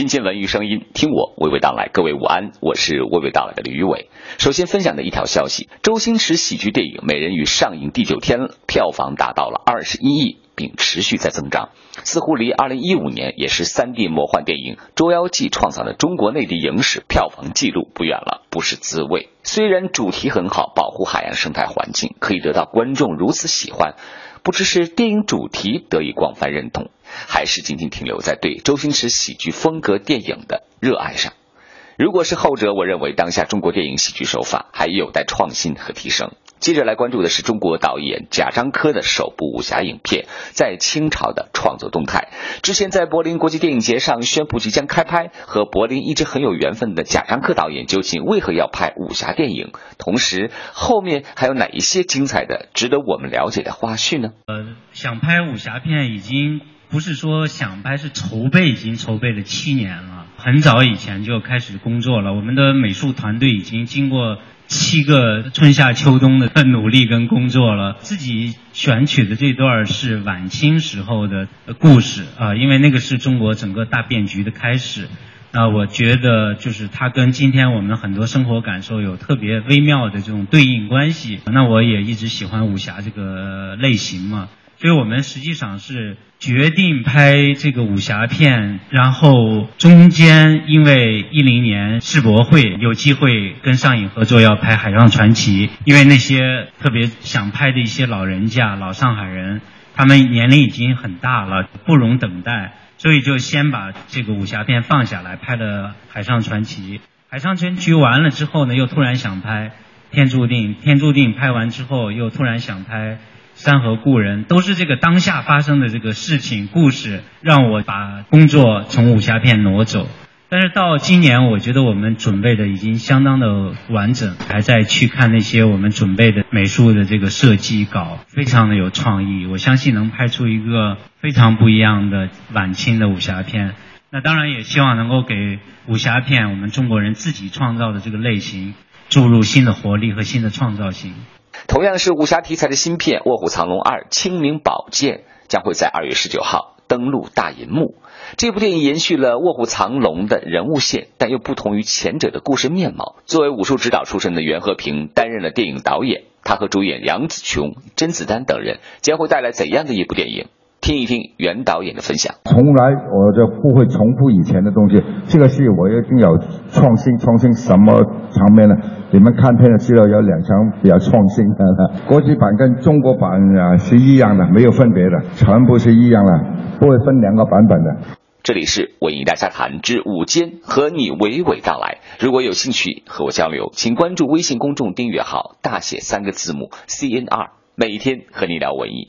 新鲜文娱声音，听我娓娓道来。各位午安，我是娓娓道来的李宇伟。首先分享的一条消息：周星驰喜剧电影《美人鱼》上映第九天，票房达到了二十一亿，并持续在增长。似乎离二零一五年也是三 D 魔幻电影《捉妖记》创造的中国内地影史票房纪录不远了，不是滋味。虽然主题很好，保护海洋生态环境，可以得到观众如此喜欢。不知是电影主题得以广泛认同，还是仅仅停留在对周星驰喜剧风格电影的热爱上。如果是后者，我认为当下中国电影喜剧手法还有待创新和提升。接着来关注的是中国导演贾樟柯的首部武侠影片《在清朝的创作动态》。之前在柏林国际电影节上宣布即将开拍，和柏林一直很有缘分的贾樟柯导演究竟为何要拍武侠电影？同时，后面还有哪一些精彩的、值得我们了解的花絮呢？呃，想拍武侠片已经不是说想拍，是筹备，已经筹备了七年了。很早以前就开始工作了，我们的美术团队已经经过。七个春夏秋冬的努力跟工作了，自己选取的这段是晚清时候的故事啊，因为那个是中国整个大变局的开始。那我觉得就是它跟今天我们很多生活感受有特别微妙的这种对应关系。那我也一直喜欢武侠这个类型嘛。所以我们实际上是决定拍这个武侠片，然后中间因为一零年世博会有机会跟上影合作要拍《海上传奇》，因为那些特别想拍的一些老人家、老上海人，他们年龄已经很大了，不容等待，所以就先把这个武侠片放下来，拍了《海上传奇》。《海上传奇》完了之后呢，又突然想拍《天注定》，《天注定》拍完之后又突然想拍。山河故人都是这个当下发生的这个事情故事，让我把工作从武侠片挪走。但是到今年，我觉得我们准备的已经相当的完整，还在去看那些我们准备的美术的这个设计稿，非常的有创意。我相信能拍出一个非常不一样的晚清的武侠片。那当然也希望能够给武侠片我们中国人自己创造的这个类型注入新的活力和新的创造性。同样是武侠题材的新片《卧虎藏龙二：清明宝剑》将会在二月十九号登陆大银幕。这部电影延续了《卧虎藏龙》的人物线，但又不同于前者的故事面貌。作为武术指导出身的袁和平担任了电影导演，他和主演杨子琼、甄子丹等人将会带来怎样的一部电影？听一听袁导演的分享。从来我就不会重复以前的东西，这个戏我一定要创新。创新什么场面呢？你们看片的知道有两场比较创新的，国际版跟中国版啊是一样的，没有分别的，全部是一样的，不会分两个版本的。这里是我与大家谈之午间，和你娓娓道来。如果有兴趣和我交流，请关注微信公众订阅号，大写三个字母 C N R，每一天和你聊文艺。